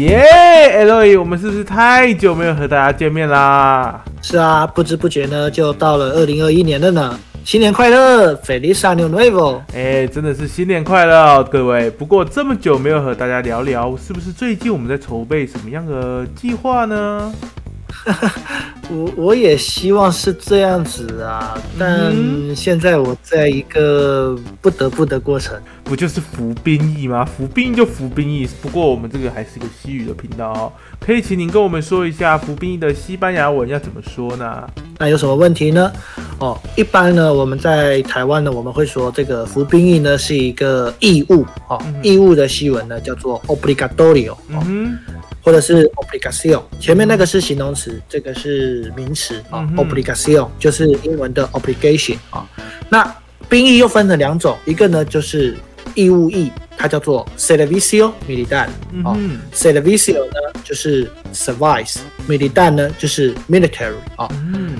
耶，L 我们是不是太久没有和大家见面啦？是啊，不知不觉呢，就到了二零二一年了呢。新年快乐，Feliz Año Nuevo！哎，真的是新年快乐，各位。不过这么久没有和大家聊聊，是不是最近我们在筹备什么样的计划呢？我我也希望是这样子啊，但现在我在一个不得不的过程，不就是服兵役吗？服兵役就服兵役。不过我们这个还是一个西语的频道哦，可以请您跟我们说一下服兵役的西班牙文要怎么说呢？那有什么问题呢？哦，一般呢，我们在台湾呢，我们会说这个服兵役呢是一个义务哦，义务的西文呢叫做 obligatorio。嗯或者是 obligación，前面那个是形容词，这个是名词啊。obligación 就是英文的 obligation 啊。那兵役又分成两种，一个呢就是义务役，它叫做 servicio militar 啊。servicio 呢就是 service，militar 呢就是 military 啊。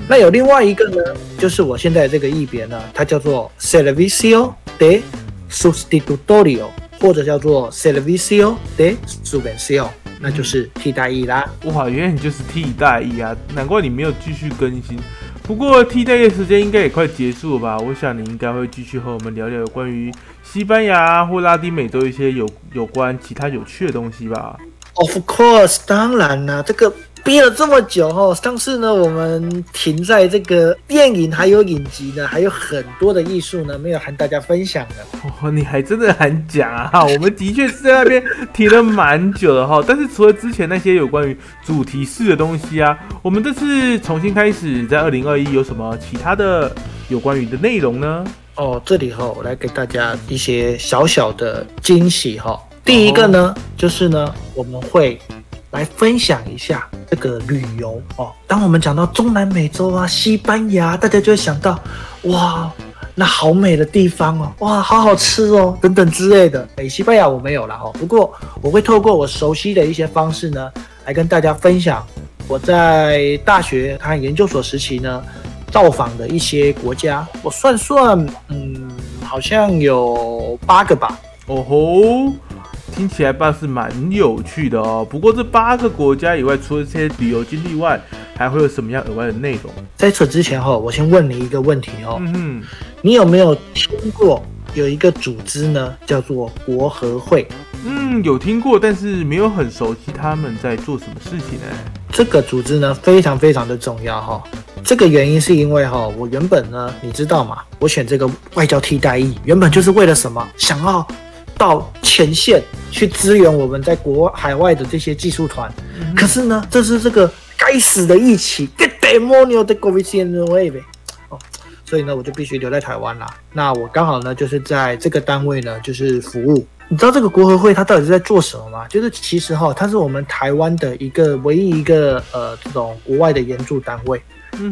那有另外一个呢，就是我现在这个译别呢，它叫做 servicio de sustitutorio，或者叫做 servicio de subvención。那就是替代役啦。哇，原来你就是替代役啊！难怪你没有继续更新。不过替代役时间应该也快结束了吧？我想你应该会继续和我们聊聊有关于西班牙或拉丁美洲一些有有关其他有趣的东西吧。Of course，当然啦，这个。憋了这么久哈，上次呢我们停在这个电影还有影集呢，还有很多的艺术呢没有和大家分享的。哦，你还真的很讲啊！我们的确是在那边停了蛮久的哈，但是除了之前那些有关于主题式的东西啊，我们这次重新开始在二零二一有什么其他的有关于的内容呢？哦，这里哈我来给大家一些小小的惊喜哈。第一个呢就是呢我们会。来分享一下这个旅游哦。当我们讲到中南美洲啊，西班牙，大家就会想到，哇，那好美的地方哦，哇，好好吃哦，等等之类的。哎，西班牙我没有了哦，不过我会透过我熟悉的一些方式呢，来跟大家分享我在大学和研究所时期呢，造访的一些国家。我算算，嗯，好像有八个吧。哦吼。听起来倒是蛮有趣的哦。不过这八个国家以外，除了这些旅游经历外，还会有什么样额外的内容？在此之前哈，我先问你一个问题哦。嗯你有没有听过有一个组织呢，叫做国合会？嗯，有听过，但是没有很熟悉他们在做什么事情呢？这个组织呢，非常非常的重要哈。这个原因是因为哈，我原本呢，你知道吗？我选这个外交替代役，原本就是为了什么？想要。到前线去支援我们在国外海外的这些技术团。可是呢，这是这个该死的疫情 demonio way。所以呢，我就必须留在台湾啦。那我刚好呢，就是在这个单位呢，就是服务。你知道这个国合会它到底是在做什么吗？就是其实哈，它是我们台湾的一个唯一一个呃这种国外的援助单位。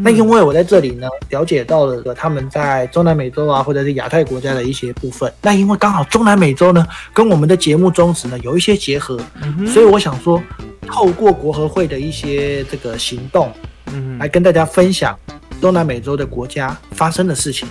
那因为我在这里呢，了解到了他们在中南美洲啊，或者是亚太国家的一些部分。那因为刚好中南美洲呢，跟我们的节目宗旨呢有一些结合，所以我想说，透过国合会的一些这个行动，嗯，来跟大家分享中南美洲的国家发生的事情。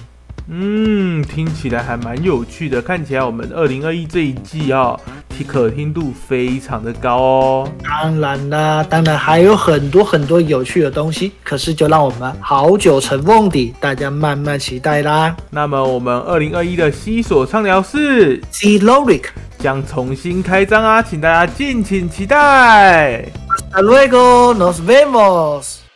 嗯，听起来还蛮有趣的。看起来我们二零二一这一季啊，其可听度非常的高哦。当然啦，当然还有很多很多有趣的东西。可是就让我们好久成梦底，大家慢慢期待啦。那么我们二零二一的西索畅聊室 z l o r i c 将重新开张啊，请大家敬请期待。Hasta luego, nos vemos.